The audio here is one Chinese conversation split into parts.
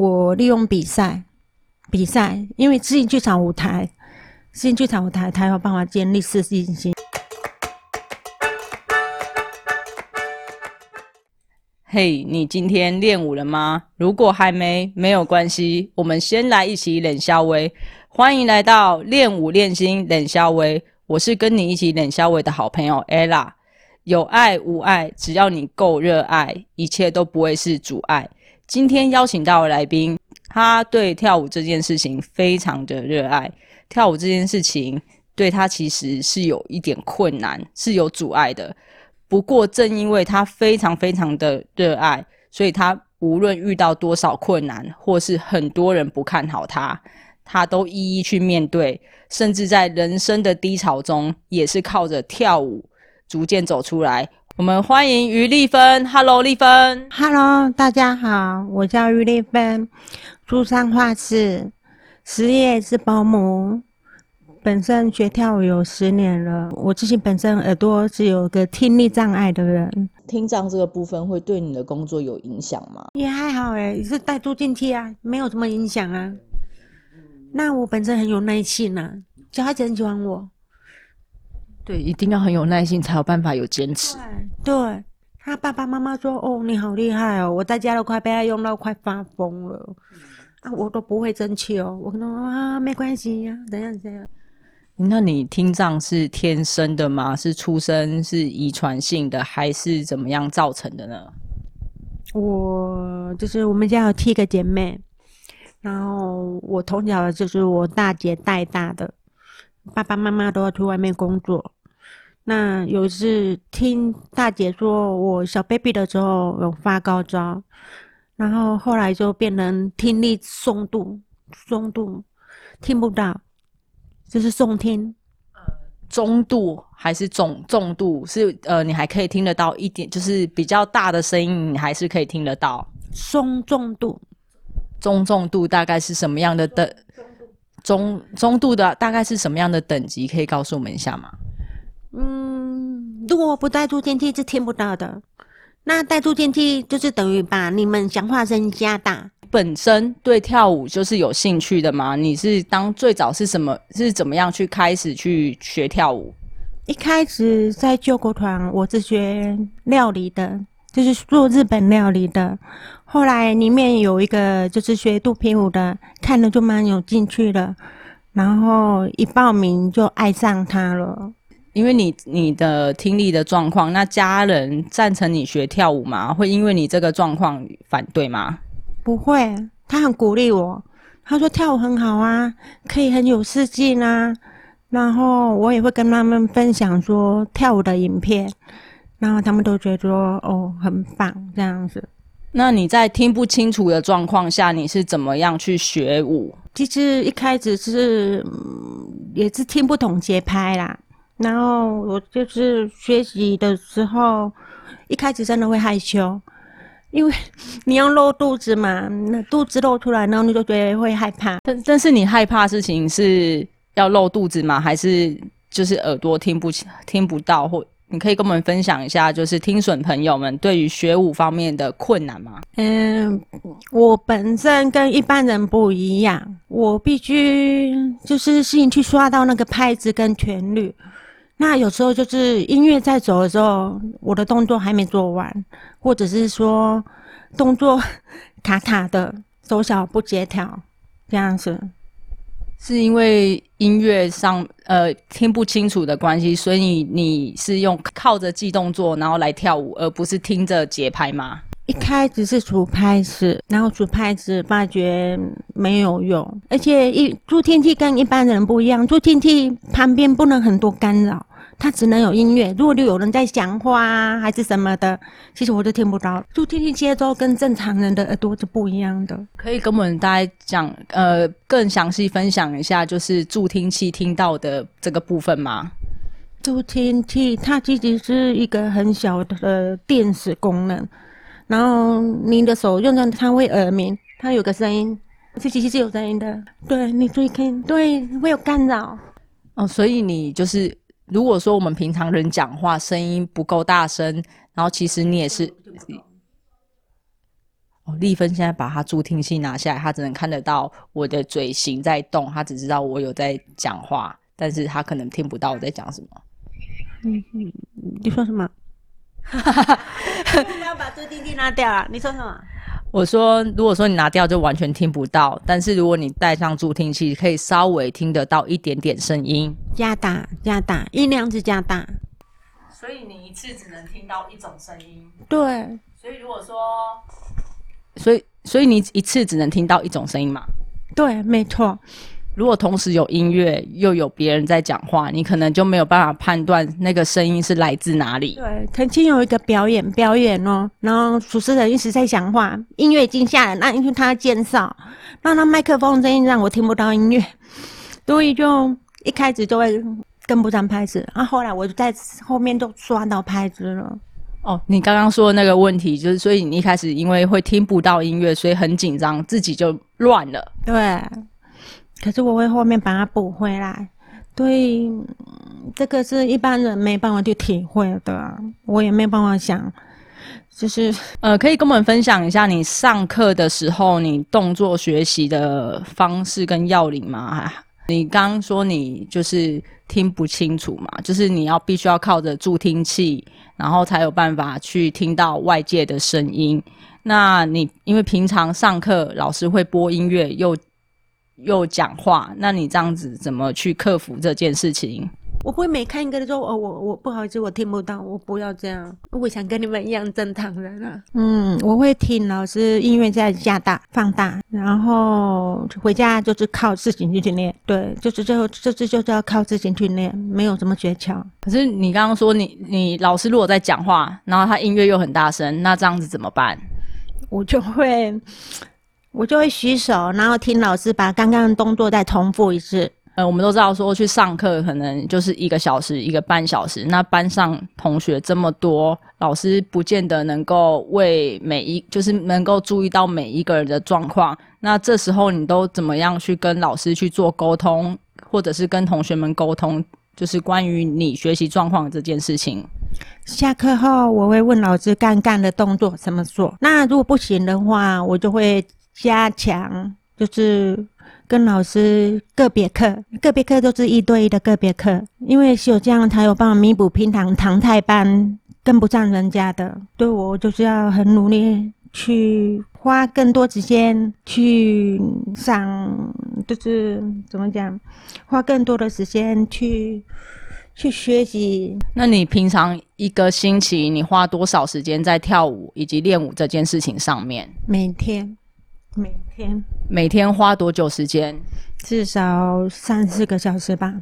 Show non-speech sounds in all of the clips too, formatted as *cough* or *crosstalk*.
我利用比赛，比赛，因为知音剧场舞台，知音剧场舞台，才有办法建立自信心。嘿，你今天练舞了吗？如果还没，没有关系，我们先来一起冷笑微。欢迎来到练舞练心冷笑微，我是跟你一起冷笑微的好朋友 Ella。有爱无爱，只要你够热爱，一切都不会是阻碍。今天邀请到的来宾，他对跳舞这件事情非常的热爱。跳舞这件事情对他其实是有一点困难，是有阻碍的。不过，正因为他非常非常的热爱，所以他无论遇到多少困难，或是很多人不看好他，他都一一去面对，甚至在人生的低潮中，也是靠着跳舞逐渐走出来。我们欢迎于丽芬，Hello，丽芬，Hello，大家好，我叫于丽芬，住上画室，职业是保姆。本身学跳舞有十年了，我自己本身耳朵是有个听力障碍的人，听障这个部分会对你的工作有影响吗？也还好哎，是带助听器啊，没有什么影响啊。那我本身很有耐心呐，小孩子很喜欢我。对，一定要很有耐心才有办法有坚持。对，他爸爸妈妈说：“哦，你好厉害哦，我在家都快被他用到快发疯了。”啊，我都不会争气哦，我可能啊没关系呀，怎样怎样。那你听障是天生的吗？是出生是遗传性的，还是怎么样造成的呢？我就是我们家有七个姐妹，然后我从小就是我大姐带大的，爸爸妈妈都要去外面工作。那有一次听大姐说我小 baby 的时候有发高烧，然后后来就变成听力松度，松度听不到。就是重听，呃，中度还是重重度？是呃，你还可以听得到一点，就是比较大的声音，你还是可以听得到。中重度，中重度大概是什么样的等？中中度的大概是什么样的等级？可以告诉我们一下吗？嗯，如果不带助听器是听不到的。那带助听器就是等于把你们讲话声加大。本身对跳舞就是有兴趣的吗？你是当最早是什么？是怎么样去开始去学跳舞？一开始在救国团，我是学料理的，就是做日本料理的。后来里面有一个就是学肚皮舞的，看了就蛮有兴趣的，然后一报名就爱上他了。因为你你的听力的状况，那家人赞成你学跳舞吗？会因为你这个状况反对吗？不会，他很鼓励我。他说跳舞很好啊，可以很有刺激啊。然后我也会跟他们分享说跳舞的影片，然后他们都觉得说哦很棒这样子。那你在听不清楚的状况下，你是怎么样去学舞？其实一开始是也是听不懂节拍啦。然后我就是学习的时候，一开始真的会害羞。因为 *laughs* 你要露肚子嘛，那肚子露出来，然后你就觉得会害怕。但但是你害怕事情是要露肚子吗？还是就是耳朵听不听不到？或你可以跟我们分享一下，就是听损朋友们对于学舞方面的困难吗？嗯，我本身跟一般人不一样，我必须就是适应去刷到那个拍子跟旋律。那有时候就是音乐在走的时候，我的动作还没做完，或者是说动作卡卡的，手脚不协调，这样子，是因为音乐上呃听不清楚的关系，所以你是用靠着记动作然后来跳舞，而不是听着节拍吗？一开始是数拍子，然后数拍子发觉没有用，而且一助听器跟一般人不一样，助听器旁边不能很多干扰。它只能有音乐，如果就有人在讲话啊，还是什么的，其实我都听不到。助听器接收跟正常人的耳朵是不一样的。可以跟我们大家讲，呃，更详细分享一下，就是助听器听到的这个部分吗？助听器它其实是一个很小的电子功能，然后你的手用上它会耳鸣，它有个声音，这其实是有声音的。对你注意听，对，会有干扰。哦，所以你就是。如果说我们平常人讲话声音不够大声，然后其实你也是，哦，丽芬现在把她助听器拿下来，她只能看得到我的嘴型在动，她只知道我有在讲话，但是她可能听不到我在讲什么。嗯嗯，你说什么？*laughs* 不要把助听器拿掉啊！你说什么？我说，如果说你拿掉就完全听不到，但是如果你戴上助听器，可以稍微听得到一点点声音。加大，加大，音量是加大。所以你一次只能听到一种声音。对。所以如果说，所以所以你一次只能听到一种声音嘛？对，没错。如果同时有音乐又有别人在讲话，你可能就没有办法判断那个声音是来自哪里。对，曾经有一个表演，表演哦，然后主持人一直在讲话，音乐已经下来，那因为他介绍，那他麦克风声音让我听不到音乐，所以就一开始就会跟不上拍子，啊，后来我就在后面都抓到拍子了。哦，你刚刚说的那个问题，就是所以你一开始因为会听不到音乐，所以很紧张，自己就乱了。对。可是我会后面把它补回来，对，这个是一般人没办法去体会的，我也没办法想，就是 *laughs* 呃，可以跟我们分享一下你上课的时候你动作学习的方式跟要领吗？你刚刚说你就是听不清楚嘛，就是你要必须要靠着助听器，然后才有办法去听到外界的声音。那你因为平常上课老师会播音乐又。又讲话，那你这样子怎么去克服这件事情？我不会每看一个的时候，哦，我我不好意思，我听不到，我不要这样。我想跟你们一样正常人啊。嗯，我会听老师音乐在加大放大，然后回家就是靠自己去练。对，就是最后这次就是要靠自己去练，没有什么诀窍。可是你刚刚说你你老师如果在讲话，然后他音乐又很大声，那这样子怎么办？我就会。我就会洗手，然后听老师把刚刚的动作再重复一次。呃，我们都知道说去上课可能就是一个小时、一个半小时，那班上同学这么多，老师不见得能够为每一就是能够注意到每一个人的状况。那这时候你都怎么样去跟老师去做沟通，或者是跟同学们沟通，就是关于你学习状况这件事情？下课后我会问老师干干的动作怎么做。那如果不行的话，我就会。加强就是跟老师个别课，个别课都是一对一的个别课，因为只有这样才有办法弥补平常常态班跟不上人家的。对我就是要很努力去花更多时间去上，就是怎么讲，花更多的时间去去学习。那你平常一个星期你花多少时间在跳舞以及练舞这件事情上面？每天。每天每天花多久时间？至少三四个小时吧。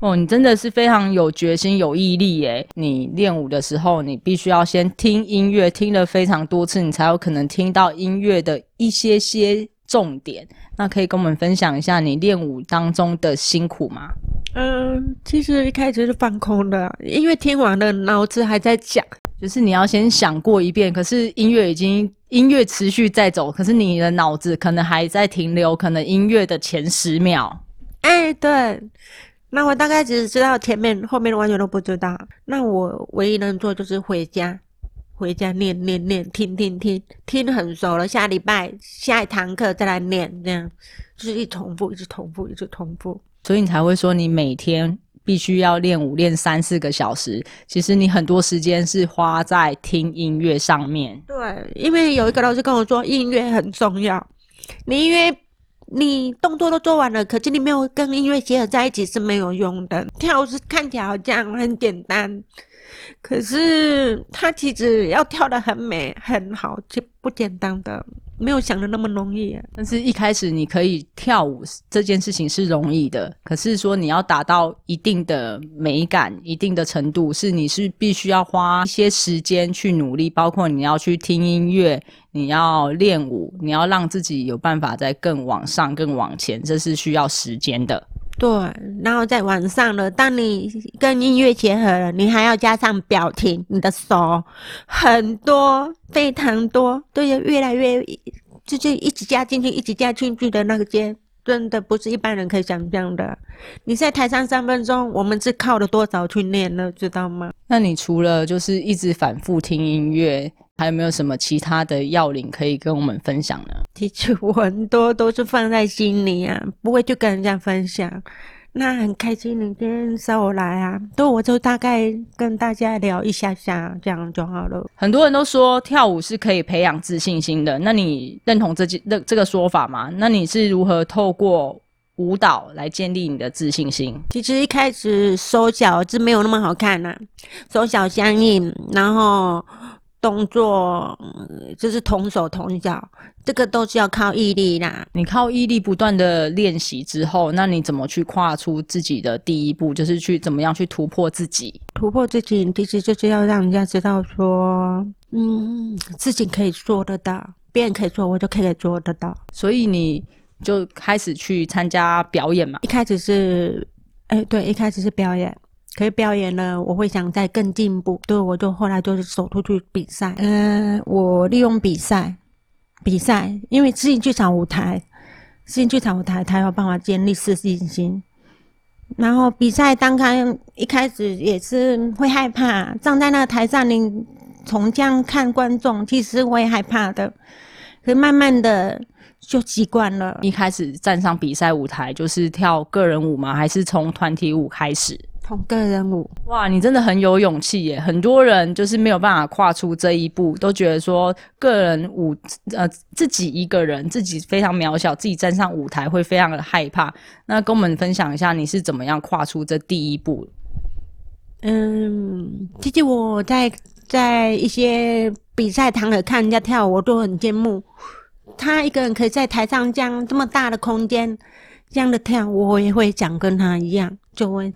哦，你真的是非常有决心、有毅力耶！你练舞的时候，你必须要先听音乐，听了非常多次，你才有可能听到音乐的一些些重点。那可以跟我们分享一下你练舞当中的辛苦吗？嗯，其实一开始是放空的，因为听完了，脑子还在讲。就是你要先想过一遍，可是音乐已经音乐持续在走，可是你的脑子可能还在停留，可能音乐的前十秒。哎，对，那我大概只知道前面，后面的完全都不知道。那我唯一能做就是回家，回家念念念，听听听，听很熟了，下礼拜下一堂课再来念，这样就是一重复，一直重复，一直重复。所以你才会说你每天。必须要练舞练三四个小时，其实你很多时间是花在听音乐上面。对，因为有一个老师跟我说，音乐很重要。你音乐，你动作都做完了，可是你没有跟音乐结合在一起是没有用的。跳是看起来好像很简单，可是它其实要跳的很美很好，就不简单的。没有想的那么容易，但是一开始你可以跳舞这件事情是容易的，可是说你要达到一定的美感、一定的程度，是你是必须要花一些时间去努力，包括你要去听音乐，你要练舞，你要让自己有办法在更往上、更往前，这是需要时间的。对，然后在晚上了，当你跟音乐结合了，你还要加上表情，你的手很多，非常多，对，越来越，就是一直加进去，一直加进去的那个阶，真的不是一般人可以想象的。你在台上三分钟，我们是靠了多少去练呢？知道吗？那你除了就是一直反复听音乐，还有没有什么其他的要领可以跟我们分享呢？其实我很多都是放在心里啊，不会去跟人家分享。那很开心，你今天找我来啊，都我就大概跟大家聊一下下，这样就好了。很多人都说跳舞是可以培养自信心的，那你认同这这这个说法吗？那你是如何透过舞蹈来建立你的自信心？其实一开始手脚是没有那么好看呐、手脚僵硬，然后动作嗯就是同手同脚，这个都是要靠毅力啦。你靠毅力不断的练习之后，那你怎么去跨出自己的第一步？就是去怎么样去突破自己？突破自己，其实就是要让人家知道说，嗯，自己可以做得到，别人可以做，我就可以做得到。所以你就开始去参加表演嘛？一开始是，哎，对，一开始是表演，可以表演了，我会想再更进步，对，我就后来就是走出去比赛。嗯、我利用比赛，比赛，因为自己剧场舞台，自己剧场舞台，它有办法建立自信心。然后比赛刚开一开始也是会害怕，站在那个台上，你从这样看观众，其实会害怕的。可慢慢的就习惯了。一开始站上比赛舞台就是跳个人舞吗？还是从团体舞开始？从个人舞，哇，你真的很有勇气耶！很多人就是没有办法跨出这一步，都觉得说个人舞，呃，自己一个人，自己非常渺小，自己站上舞台会非常的害怕。那跟我们分享一下，你是怎么样跨出这第一步？嗯，其实我在在一些比赛场合看人家跳舞，我都很羡慕。他一个人可以在台上这样这么大的空间，这样的跳，我也会想跟他一样，就会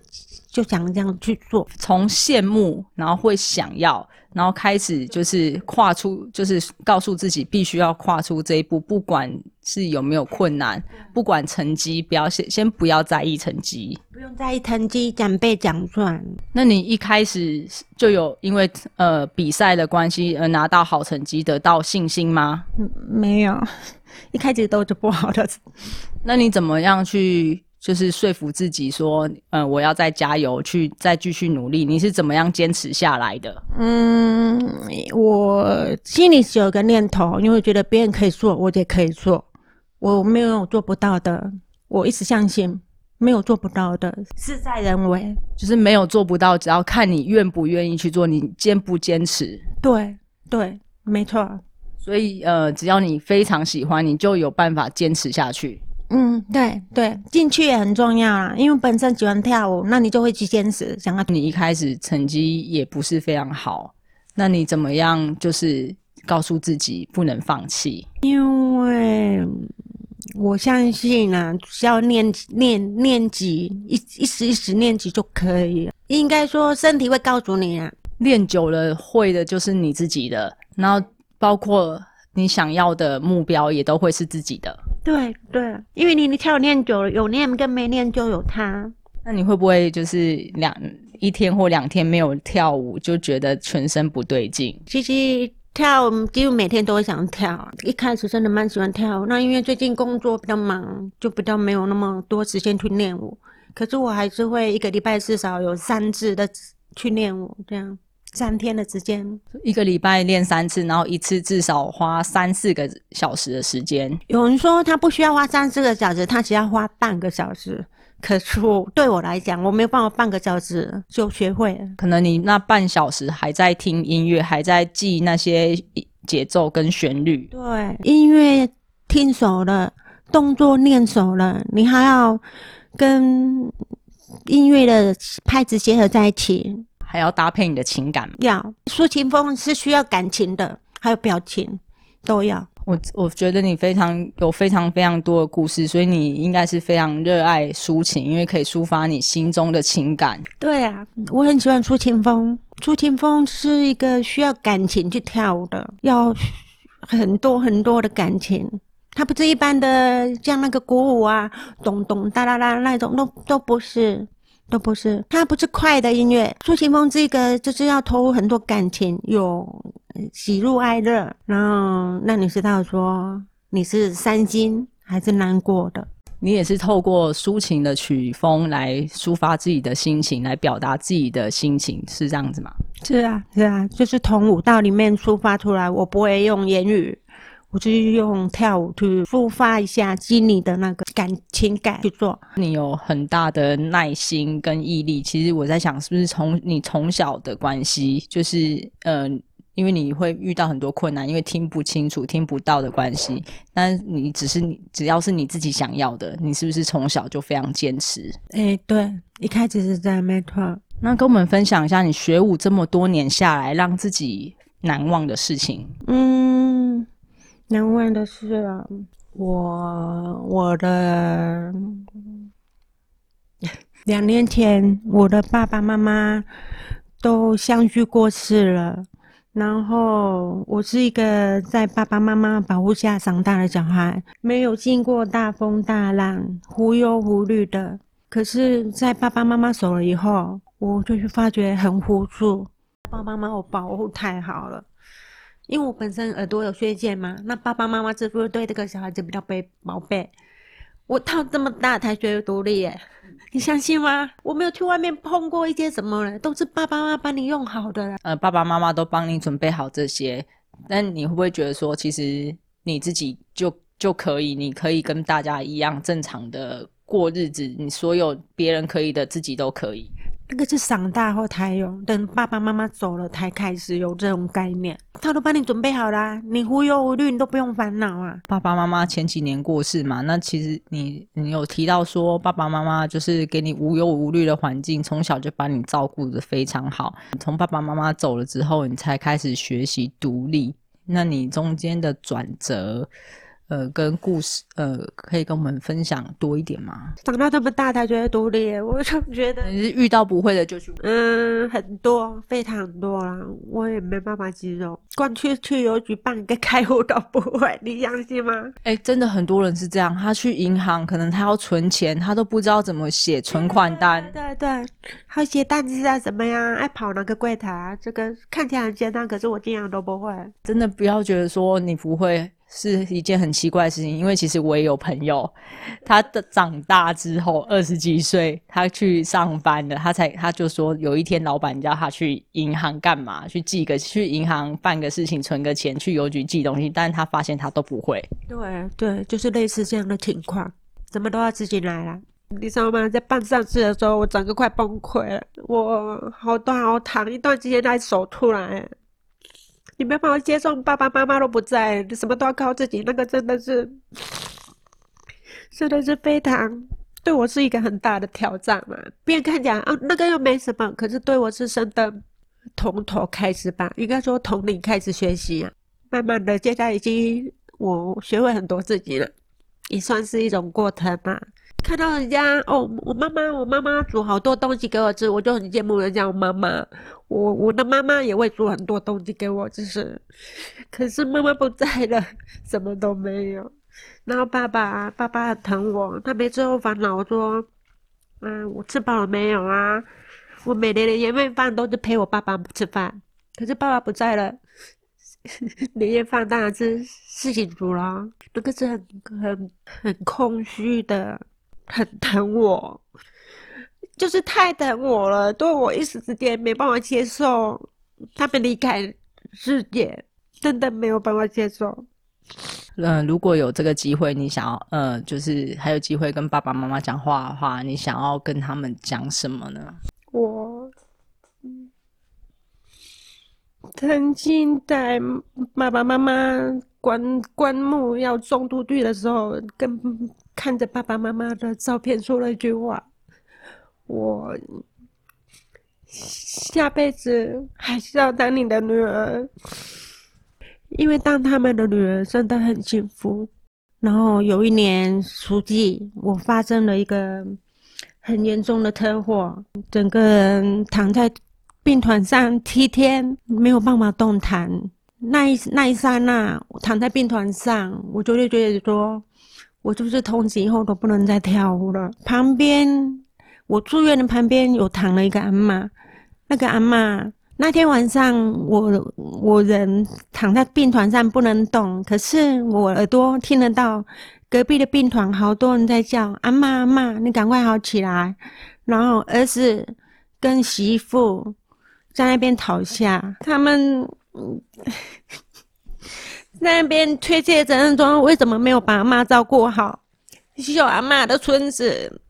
就想这样去做。从羡慕，然后会想要，然后开始就是跨出，就是告诉自己必须要跨出这一步，不管是有没有困难，不管成绩，不要先先不要在意成绩。不用在意成绩，讲背讲算。那你一开始就有因为呃比赛的关系而拿到好成绩，得到信心吗？嗯，没有，*laughs* 一开始都是不好的。那你怎么样去就是说服自己说，嗯，我要再加油，去再继续努力？你是怎么样坚持下来的？嗯，我心里是有个念头，因为觉得别人可以做，我也可以做。我没有做不到的，我一直相信没有做不到的，事在人为。就是没有做不到，只要看你愿不愿意去做，你坚不坚持。对对，没错。所以呃，只要你非常喜欢，你就有办法坚持下去。嗯，对对，进去也很重要啊，因为本身喜欢跳舞，那你就会去坚持，想要你一开始成绩也不是非常好，那你怎么样就是告诉自己不能放弃？因为我相信啊，只要练练练级，一一时一时练级就可以了。应该说，身体会告诉你啊。练久了会的就是你自己的，然后包括你想要的目标也都会是自己的。对对，因为你你跳练久了，有练跟没练就有差。那你会不会就是两一天或两天没有跳舞，就觉得全身不对劲？其实跳几乎每天都会想跳，一开始真的蛮喜欢跳。那因为最近工作比较忙，就比较没有那么多时间去练舞。可是我还是会一个礼拜至少有三次的去练舞，这样三天的时间。一个礼拜练三次，然后一次至少花三四个小时的时间。有人说他不需要花三四个小时，他只要花半个小时。可是我对我来讲，我没有办法半个小时就学会了。可能你那半小时还在听音乐，还在记那些节奏跟旋律。对，音乐听熟了，动作练熟了，你还要跟音乐的拍子结合在一起，还要搭配你的情感。要抒情风是需要感情的，还有表情都要。我我觉得你非常有非常非常多的故事，所以你应该是非常热爱抒情，因为可以抒发你心中的情感。对啊，我很喜欢抒情风。抒情风是一个需要感情去跳舞的，要很多很多的感情。它不是一般的像那个鼓舞啊，咚咚哒啦啦那种，都都不是，都不是。它不是快的音乐，抒情风这个就是要投入很多感情，有喜怒哀乐，然后让你知道说你是伤心还是难过的。你也是透过抒情的曲风来抒发自己的心情，来表达自己的心情，是这样子吗？是啊，是啊，就是从舞蹈里面抒发出来。我不会用言语，我就是用跳舞去抒发一下心里的那个感情感去做。你有很大的耐心跟毅力。其实我在想，是不是从你从小的关系，就是呃，因为你会遇到很多困难，因为听不清楚、听不到的关系。但你只是你，只要是你自己想要的，你是不是从小就非常坚持？哎，对，一开始是这样，没错。那跟我们分享一下，你学舞这么多年下来，让自己难忘的事情。嗯，难忘的事啊，我我的两年前，我的爸爸妈妈都相继过世了。然后我是一个在爸爸妈妈保护下长大的小孩，没有经过大风大浪，无忧无虑的。可是，在爸爸妈妈走了以后，我就是发觉很无助。爸爸妈妈我保护太好了，因为我本身耳朵有血见嘛。那爸爸妈妈是不是对这个小孩子比较被宝贝？我到这么大才学独立耶，你相信吗？我没有去外面碰过一些什么了，都是爸爸妈妈帮你用好的。呃，爸爸妈妈都帮你准备好这些，但你会不会觉得说，其实你自己就就可以，你可以跟大家一样正常的？过日子，你所有别人可以的，自己都可以。那个是长大后才有，等爸爸妈妈走了才开始有这种概念。他都帮你准备好啦，你无忧无虑，你都不用烦恼啊。爸爸妈妈前几年过世嘛，那其实你你有提到说，爸爸妈妈就是给你无忧无虑的环境，从小就把你照顾的非常好。从爸爸妈妈走了之后，你才开始学习独立。那你中间的转折？呃，跟故事，呃，可以跟我们分享多一点吗？长到这么大才觉得独立，我就觉得 *laughs* 你是遇到不会的就去，嗯，很多，非常多啦，我也没办法形容。光去去邮局办个开户都不会，你相信吗？哎，真的很多人是这样，他去银行，可能他要存钱，他都不知道怎么写存款单。对对，他写单子啊，怎么样？爱跑哪个柜台？这个看起来很简单，可是我经常都不会。真的不要觉得说你不会。是一件很奇怪的事情，因为其实我也有朋友，他的长大之后二十几岁，他去上班了，他才他就说有一天老板叫他去银行干嘛，去寄个去银行办个事情，存个钱，去邮局寄东西，但是他发现他都不会。对对，就是类似这样的情况，怎么都要自己来啦，你知道吗？在办丧事的时候，我整个快崩溃了，我好多好躺一段时间才走出来。你没办法接受，爸爸妈妈都不在，你什么都要靠自己，那个真的是，真的是非常对我是一个很大的挑战嘛。别人看起来啊，那个又没什么，可是对我是真的从头开始吧，应该说从零开始学习啊。慢慢的，现在已经我学会很多自己了，也算是一种过程嘛。看到人家哦，我妈妈，我妈妈煮好多东西给我吃，我就很羡慕人家我妈妈。我我的妈妈也会煮很多东西给我吃，可是妈妈不在了，什么都没有。然后爸爸，爸爸很疼我，他每次都烦恼说：“嗯，我吃饱了没有啊？”我每年的年夜饭都是陪我爸爸吃饭，可是爸爸不在了，*laughs* 年夜饭当然是自己煮了，那个是很很很空虚的。很 *laughs* 疼我，就是太疼我了，对我一时之间没办法接受他们离开世界，真的没有办法接受。嗯，如果有这个机会，你想要，呃，就是还有机会跟爸爸妈妈讲话的话，你想要跟他们讲什么呢？我曾经在爸爸妈妈棺棺木要种土地的时候，跟。看着爸爸妈妈的照片，说了一句话：“我下辈子还是要当你的女儿，因为当他们的女儿真的很幸福。”然后有一年暑季，我发生了一个很严重的车祸，整个人躺在病床上七天，没有办法动弹。那一那一刹那，躺在病床上，我就会觉得说。我就是从此以后都不能再跳舞了。旁边，我住院的旁边有躺了一个阿妈。那个阿妈那天晚上，我我人躺在病床上不能动，可是我耳朵听得到隔壁的病床好多人在叫阿妈阿妈，你赶快好起来。然后儿子跟媳妇在那边讨下，他们 *laughs* 在那边推卸责任中为什么没有把阿妈照顾好，是阿妈的孙子，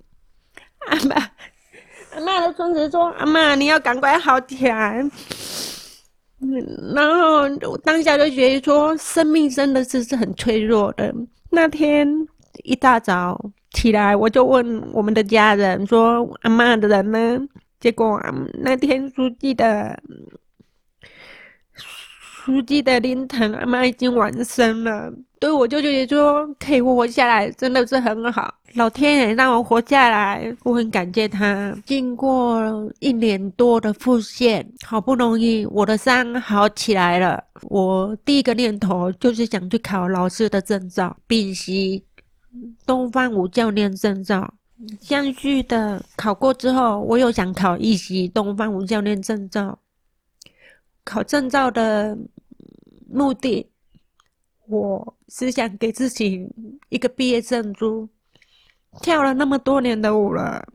阿妈阿妈的孙子说阿妈你要赶快好起来。然后我当下就觉得说，生命真的是是很脆弱的。那天一大早起来，我就问我们的家人说：“阿妈的人呢？”结果那天书记的书记的灵堂，阿妈已经完生了。对我舅舅也说，可以活下来，真的是很好。老天爷让我活下来，我很感谢他。经过一年多的复健，好不容易我的伤好起来了。我第一个念头就是想去考老师的证照，丙级东方舞教练证照。相续的考过之后，我又想考一级东方舞教练证照。考证照的目的，我是想给自己一个毕业证书。跳了那么多年的舞了，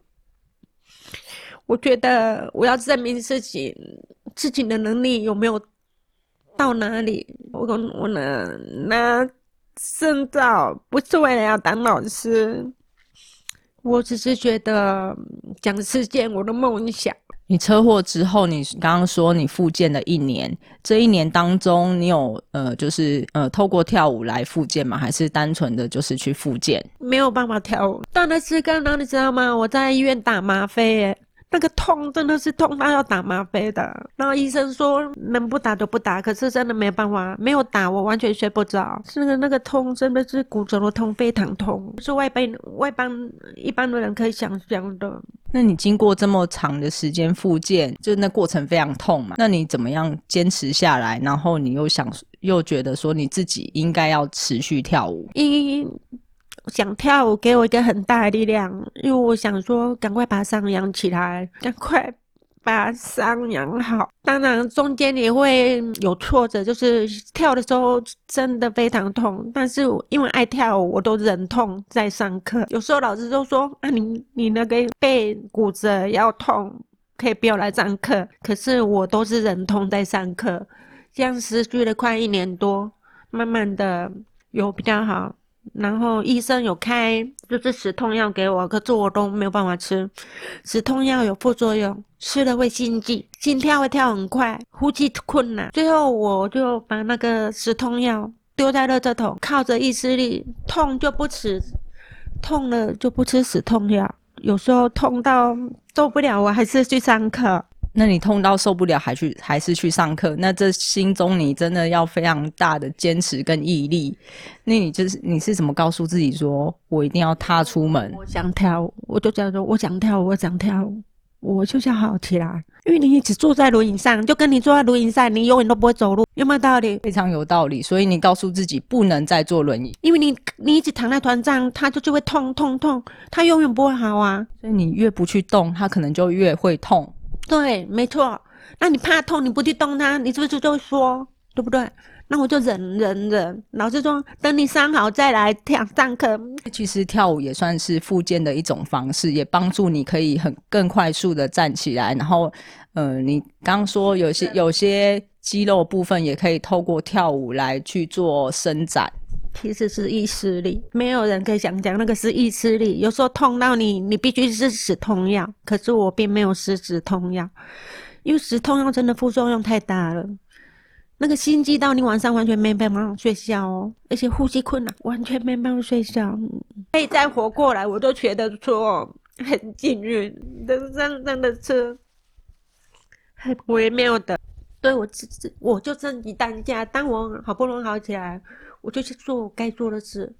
我觉得我要证明自己自己的能力有没有到哪里。我我拿拿证照不是为了要当老师，我只是觉得想实现我的梦想。你车祸之后，你刚刚说你复健了一年，这一年当中，你有呃，就是呃，透过跳舞来复健吗？还是单纯的就是去复健？没有办法跳舞，但那是刚刚你知道吗？我在医院打吗啡耶。那个痛真的是痛到要打吗啡的，然后医生说能不打就不打，可是真的没办法，没有打我完全睡不着，是那个那个痛真的是骨折的痛，非常痛，是外边外邦一般的人可以想象的。那你经过这么长的时间复健，就那过程非常痛嘛？那你怎么样坚持下来？然后你又想又觉得说你自己应该要持续跳舞？一想跳舞给我一个很大的力量，因为我想说赶快把伤养起来，赶快把伤养好。当然中间也会有挫折，就是跳的时候真的非常痛，但是因为爱跳舞，我都忍痛在上课。有时候老师都说啊，你你那个背骨折要痛，可以不要来上课。可是我都是忍痛在上课，这样持续了快一年多，慢慢的有比较好。然后医生有开就是止痛药给我，可是我都没有办法吃。止痛药有副作用，吃了会心悸，心跳会跳很快，呼吸困难。最后我就把那个止痛药丢在垃圾桶，靠着意志力，痛就不吃，痛了就不吃止痛药。有时候痛到受不了，我还是去上课。那你痛到受不了，还去还是去上课？那这心中你真的要非常大的坚持跟毅力。那你就是你是怎么告诉自己说，我一定要踏出门？我想跳舞，我就叫做我想跳舞，我想跳舞，我就想好起来。因为你一直坐在轮椅上，就跟你坐在轮椅上，你永远都不会走路，有没有道理？非常有道理。所以你告诉自己不能再坐轮椅，因为你你一直躺在床上，它就就会痛痛痛，它永远不会好啊。所以你越不去动，它可能就越会痛。对，没错。那你怕痛，你不去动它，你是不是就说，对不对？那我就忍忍忍。老师说，等你伤好再来跳上课。其实跳舞也算是复健的一种方式，也帮助你可以很更快速的站起来。然后，呃，你刚刚说有些有些肌肉部分也可以透过跳舞来去做伸展。其实是意识力，没有人可以想讲那个是意识力。有时候痛到你，你必须是止痛药，可是我并没有吃止痛药，因为止痛药真的副作用太大了。那个心悸到你晚上完全没办法睡觉哦，而且呼吸困难，完全没办法睡觉。可以再活过来，我都觉得说很幸运，真真真的是很微妙的。对我自己，我就自己当下，当我好不容易好起来。我就去做该做的事。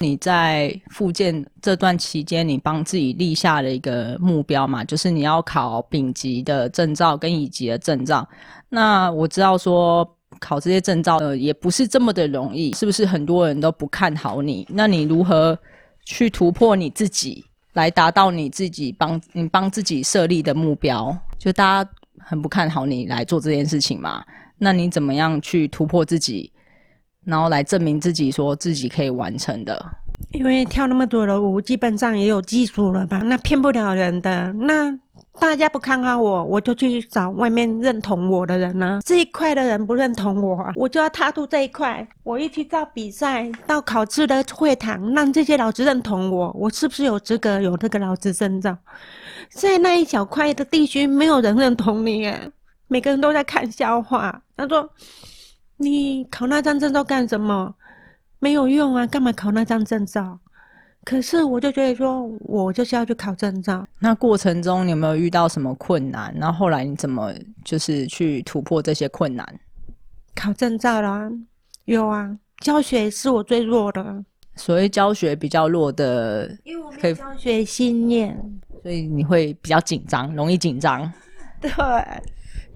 你在复健这段期间，你帮自己立下了一个目标嘛？就是你要考丙级的证照跟乙级的证照。那我知道说考这些证照呃也不是这么的容易，是不是很多人都不看好你？那你如何去突破你自己，来达到你自己帮你帮自己设立的目标？就大家很不看好你来做这件事情嘛？那你怎么样去突破自己？然后来证明自己，说自己可以完成的。因为跳那么多的舞，基本上也有技术了吧？那骗不了人的。那大家不看好我，我就去找外面认同我的人呢、这一块的人不认同我、我就要踏入这一块。我一去到比赛，到考试的会堂，让这些老师认同我，我是不是有资格有这个老师证照？在那一小块的地区，没有人认同你耶，每个人都在看笑话。他说：“你考那张证照干什么？没有用啊，干嘛考那张证照？”可是我就觉得说，我就是要去考证照。那过程中你有没有遇到什么困难？然后后来你怎么就是去突破这些困难？考证照啦，有啊，教学是我最弱的，所谓教学比较弱的，因为我没有教学经验。所以你会比较紧张，容易紧张。对，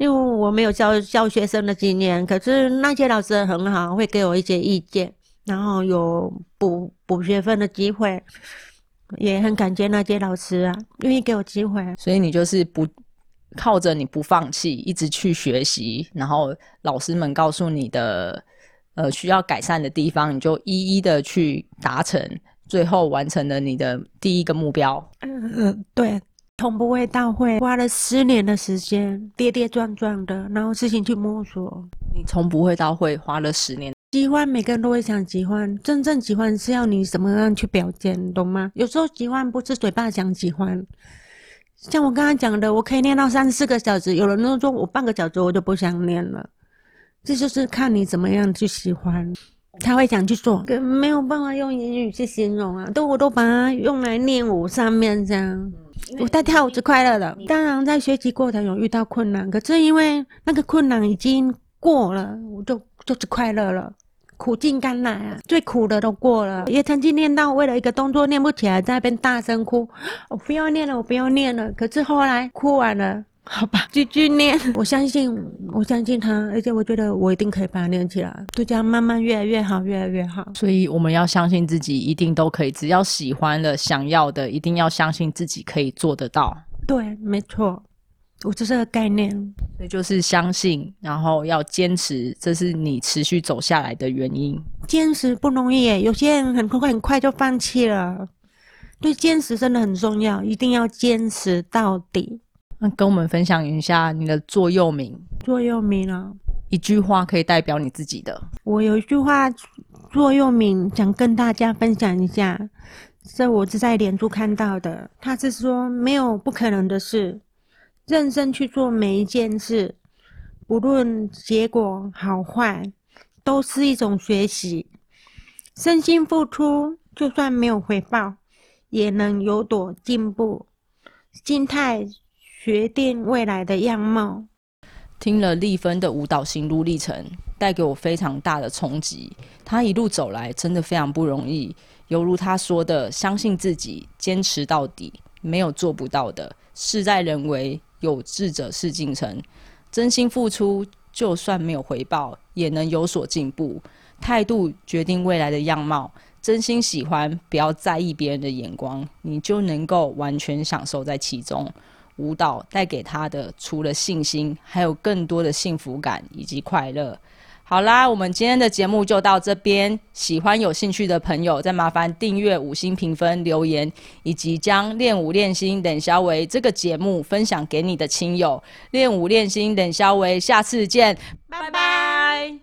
因为我没有教教学生的经验，可是那些老师很好，会给我一些意见，然后有补补学分的机会，也很感谢那些老师啊，愿意给我机会。所以你就是不靠着你不放弃，一直去学习，然后老师们告诉你的呃需要改善的地方，你就一一的去达成，最后完成了你的第一个目标。嗯、对，同不会大会花了十年的时间，跌跌撞撞的，然后事情去摸索。你从不会到会花了十年，喜欢每个人都会想喜欢，真正喜欢是要你怎么样去表现，懂吗？有时候喜欢不是嘴巴讲喜欢，像我刚刚讲的，我可以念到三四个小时，有人都说我半个小时我就不想念了，这就是看你怎么样去喜欢。他会想去做，可没有办法用言语去形容啊，都我都把它用来练舞上面这样。我在跳舞是快乐的，当然在学习过程有遇到困难，可是因为那个困难已经过了，我就就是快乐了。苦尽甘来啊，最苦的都过了。也曾经念到为了一个动作念不起来，在那边大声哭，我不要念了，我不要念了。可是后来哭完了，好吧，继续练。*laughs* 我相信，我相信他，而且我觉得我一定可以把它练起来，就这样慢慢越来越好，越来越好。所以我们要相信自己，一定都可以。只要喜欢的、想要的，一定要相信自己可以做得到。对，没错，我就是个概念。所以就是相信，然后要坚持，这是你持续走下来的原因。坚持不容易耶，有些人很快很快就放弃了。对，坚持真的很重要，一定要坚持到底。那跟我们分享一下你的座右铭，座右铭啊，一句话可以代表你自己的。我有一句话座右铭，想跟大家分享一下，这我是在脸书看到的。他是说，没有不可能的事，认真去做每一件事，不论结果好坏，都是一种学习。身心付出，就算没有回报，也能有所进步。心态决定未来的样貌。听了丽芬的舞蹈心路历程，带给我非常大的冲击。她一路走来，真的非常不容易。犹如她说的，相信自己，坚持到底，没有做不到的。事在人为，有志者事竟成。真心付出，就算没有回报，也能有所进步。态度决定未来的样貌。真心喜欢，不要在意别人的眼光，你就能够完全享受在其中。舞蹈带给他的，除了信心，还有更多的幸福感以及快乐。好啦，我们今天的节目就到这边。喜欢有兴趣的朋友，再麻烦订阅、五星评分、留言，以及将练舞练心冷肖维这个节目分享给你的亲友。练舞练心冷肖维，下次见，拜拜。